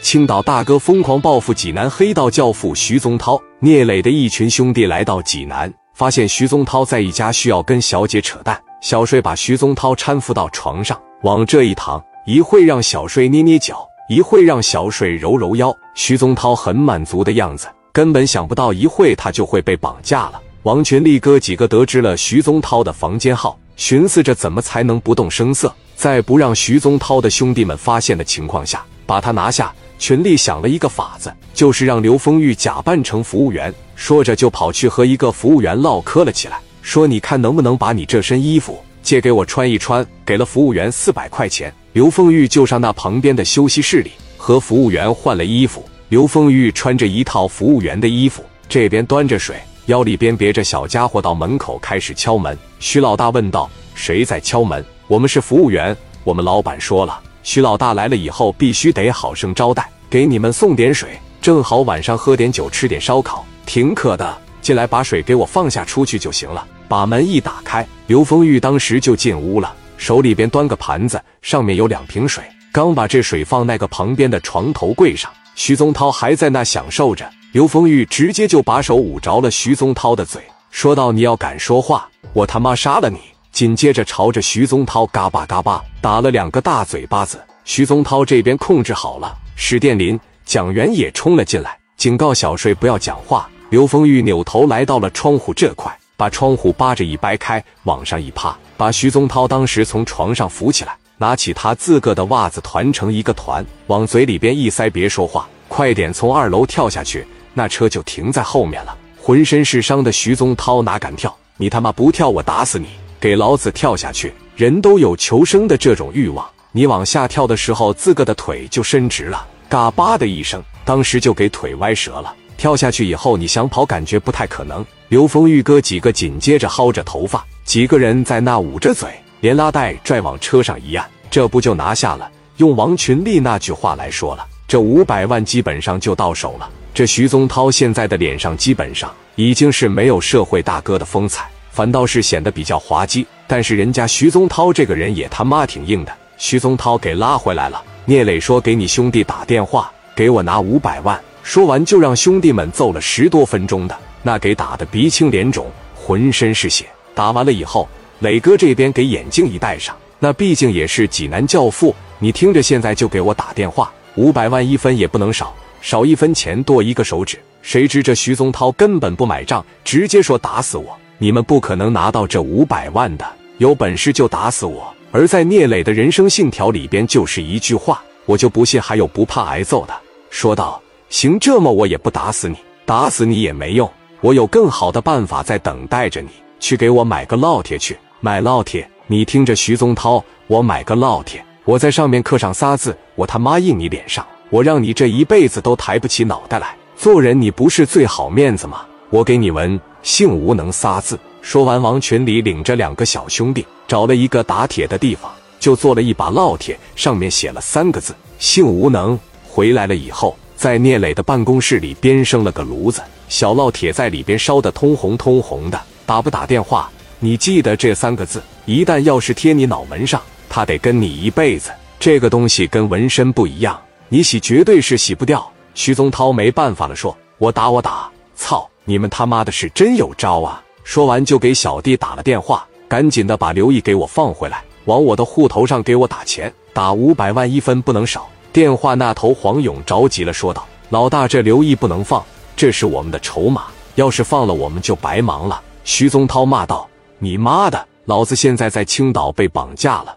青岛大哥疯狂报复济南黑道教父徐宗涛，聂磊的一群兄弟来到济南，发现徐宗涛在一家需要跟小姐扯淡。小帅把徐宗涛搀扶到床上，往这一躺，一会让小帅捏捏脚，一会让小帅揉揉腰。徐宗涛很满足的样子，根本想不到一会他就会被绑架了。王群力哥几个得知了徐宗涛的房间号，寻思着怎么才能不动声色，在不让徐宗涛的兄弟们发现的情况下，把他拿下。群力想了一个法子，就是让刘丰玉假扮成服务员，说着就跑去和一个服务员唠嗑了起来，说：“你看能不能把你这身衣服借给我穿一穿？”给了服务员四百块钱，刘丰玉就上那旁边的休息室里和服务员换了衣服。刘丰玉穿着一套服务员的衣服，这边端着水，腰里边别着小家伙，到门口开始敲门。徐老大问道：“谁在敲门？”“我们是服务员，我们老板说了。”徐老大来了以后，必须得好生招待，给你们送点水，正好晚上喝点酒，吃点烧烤，挺渴的。进来把水给我放下，出去就行了。把门一打开，刘丰玉当时就进屋了，手里边端个盘子，上面有两瓶水，刚把这水放那个旁边的床头柜上。徐宗涛还在那享受着，刘丰玉直接就把手捂着了徐宗涛的嘴，说道：“你要敢说话，我他妈杀了你！”紧接着朝着徐宗涛嘎巴嘎巴打了两个大嘴巴子。徐宗涛这边控制好了，史殿林、蒋元也冲了进来，警告小睡不要讲话。刘丰玉扭头来到了窗户这块，把窗户扒着一掰开，往上一趴，把徐宗涛当时从床上扶起来，拿起他自个的袜子团成一个团，往嘴里边一塞，别说话，快点从二楼跳下去，那车就停在后面了。浑身是伤的徐宗涛哪敢跳？你他妈不跳，我打死你！给老子跳下去！人都有求生的这种欲望，你往下跳的时候，自个的腿就伸直了，嘎巴的一声，当时就给腿歪折了。跳下去以后，你想跑，感觉不太可能。刘丰玉哥几个紧接着薅着头发，几个人在那捂着嘴，连拉带拽往车上一按，这不就拿下了？用王群力那句话来说了，这五百万基本上就到手了。这徐宗涛现在的脸上基本上已经是没有社会大哥的风采。反倒是显得比较滑稽，但是人家徐宗涛这个人也他妈挺硬的。徐宗涛给拉回来了。聂磊说：“给你兄弟打电话，给我拿五百万。”说完就让兄弟们揍了十多分钟的，那给打的鼻青脸肿，浑身是血。打完了以后，磊哥这边给眼镜一戴上，那毕竟也是济南教父。你听着，现在就给我打电话，五百万一分也不能少，少一分钱剁一个手指。谁知这徐宗涛根本不买账，直接说打死我。你们不可能拿到这五百万的，有本事就打死我。而在聂磊的人生信条里边，就是一句话，我就不信还有不怕挨揍的。说道：“行，这么我也不打死你，打死你也没用，我有更好的办法在等待着你。去给我买个烙铁去，买烙铁。你听着，徐宗涛，我买个烙铁，我在上面刻上仨字，我他妈印你脸上，我让你这一辈子都抬不起脑袋来。做人你不是最好面子吗？我给你纹。”姓吴能仨字。说完，王群里领着两个小兄弟找了一个打铁的地方，就做了一把烙铁，上面写了三个字：姓吴能。回来了以后，在聂磊的办公室里边生了个炉子，小烙铁在里边烧得通红通红的。打不打电话？你记得这三个字，一旦要是贴你脑门上，他得跟你一辈子。这个东西跟纹身不一样，你洗绝对是洗不掉。徐宗涛没办法了，说：“我打我打，操！”你们他妈的是真有招啊！说完就给小弟打了电话，赶紧的把刘毅给我放回来，往我的户头上给我打钱，打五百万一分不能少。电话那头黄勇着急了，说道：“老大，这刘毅不能放，这是我们的筹码，要是放了我们就白忙了。”徐宗涛骂道：“你妈的，老子现在在青岛被绑架了，